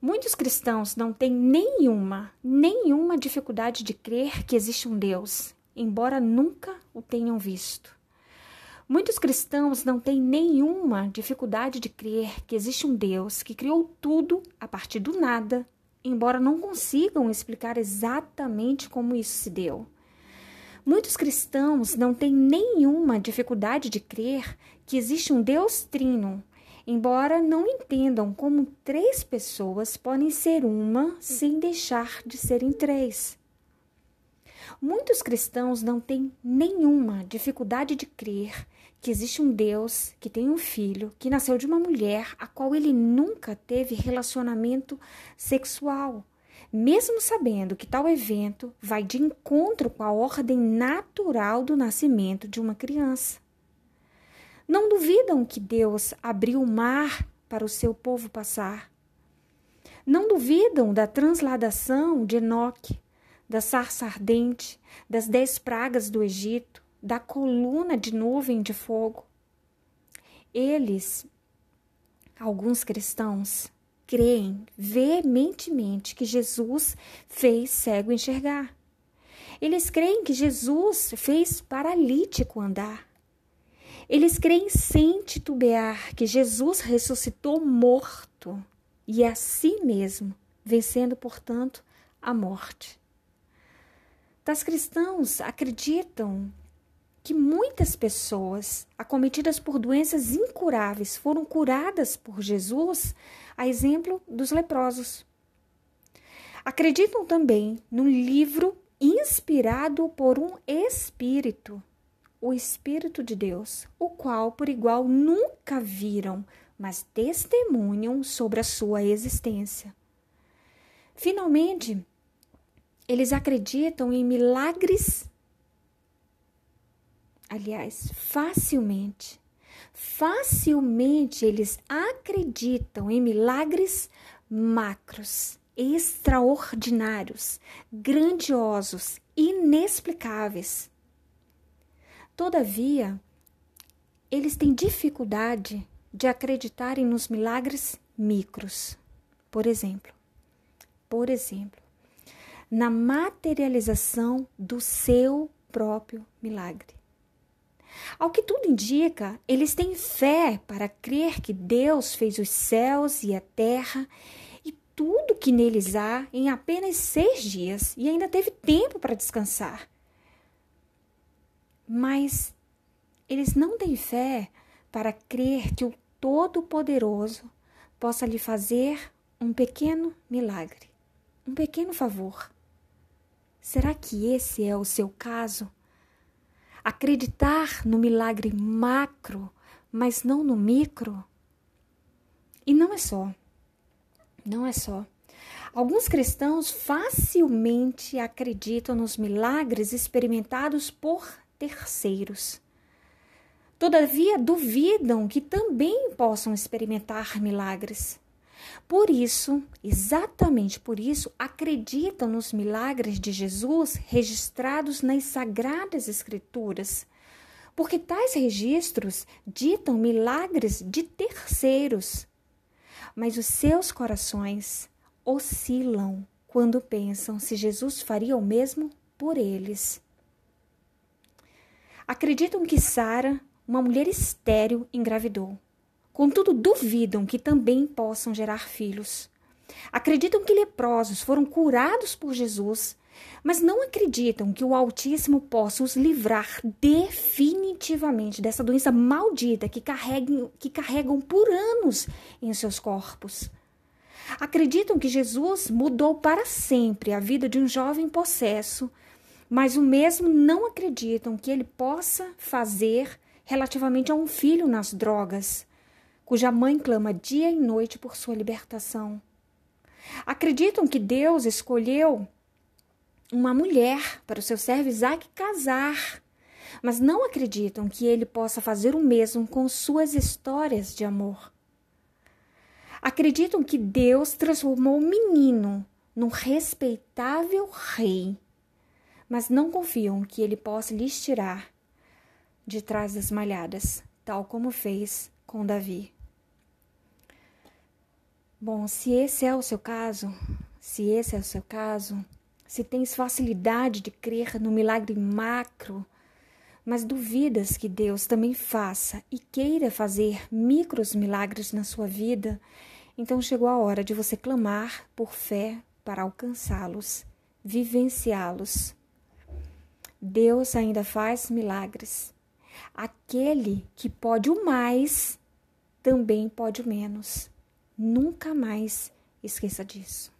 Muitos cristãos não têm nenhuma, nenhuma dificuldade de crer que existe um Deus, embora nunca o tenham visto. Muitos cristãos não têm nenhuma dificuldade de crer que existe um Deus que criou tudo a partir do nada, embora não consigam explicar exatamente como isso se deu. Muitos cristãos não têm nenhuma dificuldade de crer que existe um Deus trino, embora não entendam como três pessoas podem ser uma sem deixar de serem três. Muitos cristãos não têm nenhuma dificuldade de crer que existe um Deus que tem um filho que nasceu de uma mulher a qual ele nunca teve relacionamento sexual, mesmo sabendo que tal evento vai de encontro com a ordem natural do nascimento de uma criança. Não duvidam que Deus abriu o mar para o seu povo passar. Não duvidam da transladação de Enoque, da sarça ardente, das dez pragas do Egito, da coluna de nuvem de fogo. Eles, alguns cristãos, creem veementemente que Jesus fez cego enxergar. Eles creem que Jesus fez paralítico andar. Eles creem sem titubear que Jesus ressuscitou morto e a si mesmo, vencendo, portanto, a morte. Tais cristãos acreditam que muitas pessoas acometidas por doenças incuráveis foram curadas por Jesus, a exemplo dos leprosos. Acreditam também num livro inspirado por um espírito, o Espírito de Deus, o qual por igual nunca viram, mas testemunham sobre a sua existência. Finalmente, eles acreditam em milagres aliás, facilmente, facilmente eles acreditam em milagres macros, extraordinários, grandiosos, inexplicáveis. Todavia, eles têm dificuldade de acreditarem nos milagres micros. Por exemplo, por exemplo, na materialização do seu próprio milagre. Ao que tudo indica, eles têm fé para crer que Deus fez os céus e a terra e tudo que neles há em apenas seis dias e ainda teve tempo para descansar. Mas eles não têm fé para crer que o Todo-Poderoso possa lhe fazer um pequeno milagre, um pequeno favor. Será que esse é o seu caso? acreditar no milagre macro, mas não no micro. E não é só. Não é só. Alguns cristãos facilmente acreditam nos milagres experimentados por terceiros. Todavia, duvidam que também possam experimentar milagres. Por isso, exatamente por isso, acreditam nos milagres de Jesus registrados nas Sagradas Escrituras, porque tais registros ditam milagres de terceiros. Mas os seus corações oscilam quando pensam se Jesus faria o mesmo por eles. Acreditam que Sara, uma mulher estéril, engravidou. Contudo, duvidam que também possam gerar filhos. Acreditam que leprosos foram curados por Jesus, mas não acreditam que o Altíssimo possa os livrar definitivamente dessa doença maldita que carregam, que carregam por anos em seus corpos. Acreditam que Jesus mudou para sempre a vida de um jovem possesso, mas o mesmo não acreditam que ele possa fazer relativamente a um filho nas drogas cuja mãe clama dia e noite por sua libertação. Acreditam que Deus escolheu uma mulher para o seu servo Isaac casar, mas não acreditam que ele possa fazer o mesmo com suas histórias de amor. Acreditam que Deus transformou o menino num respeitável rei, mas não confiam que ele possa lhes tirar de trás das malhadas, tal como fez com Davi. Bom, se esse é o seu caso, se esse é o seu caso, se tens facilidade de crer no milagre macro, mas duvidas que Deus também faça e queira fazer micros milagres na sua vida, então chegou a hora de você clamar por fé para alcançá-los, vivenciá-los. Deus ainda faz milagres. Aquele que pode o mais também pode o menos. Nunca mais esqueça disso.